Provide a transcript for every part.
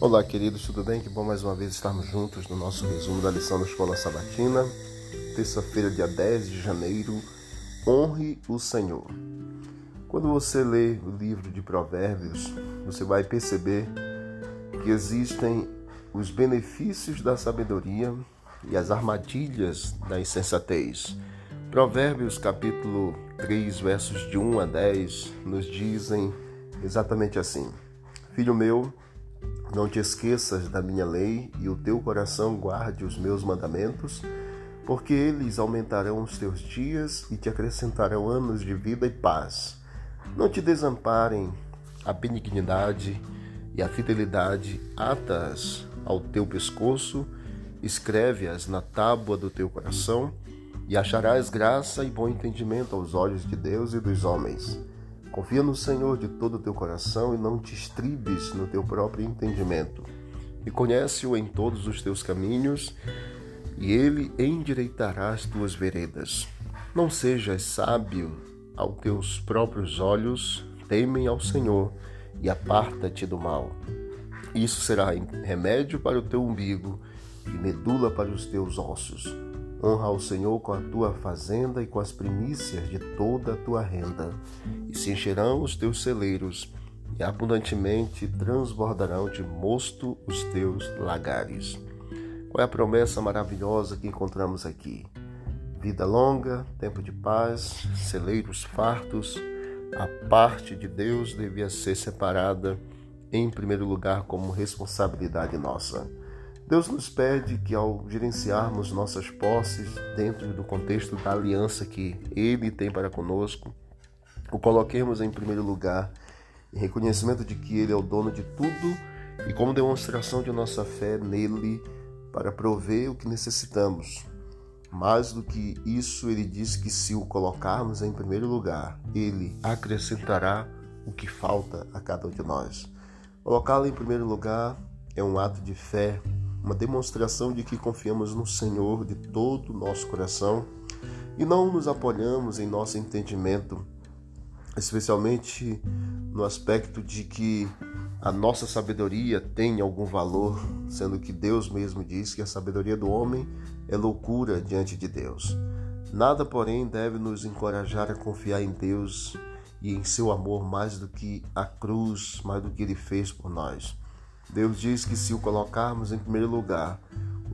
Olá, queridos, tudo bem? Que bom mais uma vez estarmos juntos no nosso resumo da lição da Escola Sabatina. Terça-feira, dia 10 de janeiro. Honre o Senhor. Quando você lê o livro de Provérbios, você vai perceber que existem os benefícios da sabedoria e as armadilhas da insensatez. Provérbios capítulo 3, versos de 1 a 10 nos dizem exatamente assim: Filho meu, não te esqueças da minha lei e o teu coração guarde os meus mandamentos, porque eles aumentarão os teus dias e te acrescentarão anos de vida e paz. Não te desamparem a benignidade e a fidelidade atas ao teu pescoço, escreve-as na tábua do teu coração, e acharás graça e bom entendimento aos olhos de Deus e dos homens. Confia no Senhor de todo o teu coração e não te estribes no teu próprio entendimento. E conhece-o em todos os teus caminhos, e ele endireitará as tuas veredas. Não sejas sábio aos teus próprios olhos, temem ao Senhor e aparta-te do mal. Isso será remédio para o teu umbigo e medula para os teus ossos. Honra ao Senhor com a tua fazenda e com as primícias de toda a tua renda, e se encherão os teus celeiros, e abundantemente transbordarão de mosto os teus lagares. Qual é a promessa maravilhosa que encontramos aqui? Vida longa, tempo de paz, celeiros fartos. A parte de Deus devia ser separada em primeiro lugar como responsabilidade nossa. Deus nos pede que, ao gerenciarmos nossas posses dentro do contexto da aliança que Ele tem para conosco, o coloquemos em primeiro lugar, em reconhecimento de que Ele é o dono de tudo e como demonstração de nossa fé nele para prover o que necessitamos. Mais do que isso, ele diz que se o colocarmos em primeiro lugar, ele acrescentará o que falta a cada um de nós. Colocá-lo em primeiro lugar é um ato de fé uma demonstração de que confiamos no Senhor de todo o nosso coração e não nos apoiamos em nosso entendimento, especialmente no aspecto de que a nossa sabedoria tem algum valor, sendo que Deus mesmo diz que a sabedoria do homem é loucura diante de Deus. Nada, porém, deve nos encorajar a confiar em Deus e em seu amor mais do que a cruz, mais do que ele fez por nós. Deus diz que se o colocarmos em primeiro lugar,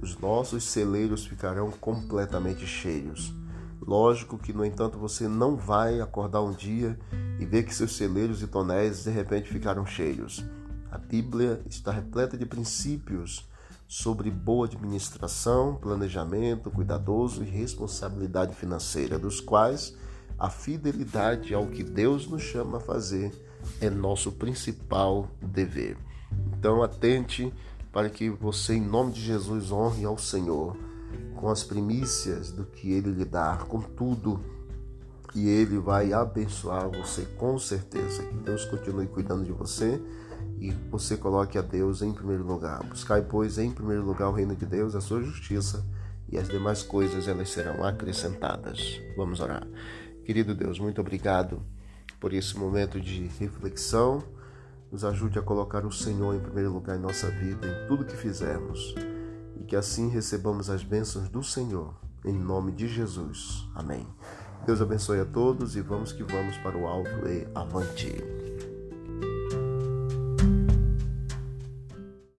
os nossos celeiros ficarão completamente cheios. Lógico que, no entanto, você não vai acordar um dia e ver que seus celeiros e tonéis de repente ficaram cheios. A Bíblia está repleta de princípios sobre boa administração, planejamento cuidadoso e responsabilidade financeira, dos quais a fidelidade ao que Deus nos chama a fazer é nosso principal dever. Então, atente para que você, em nome de Jesus, honre ao Senhor com as primícias do que Ele lhe dá, com tudo, e Ele vai abençoar você com certeza. Que Deus continue cuidando de você e você coloque a Deus em primeiro lugar. Buscai, pois, em primeiro lugar o reino de Deus, a sua justiça, e as demais coisas elas serão acrescentadas. Vamos orar. Querido Deus, muito obrigado por esse momento de reflexão nos ajude a colocar o Senhor em primeiro lugar em nossa vida, em tudo que fizermos, e que assim recebamos as bênçãos do Senhor, em nome de Jesus. Amém. Deus abençoe a todos e vamos que vamos para o alto e avante.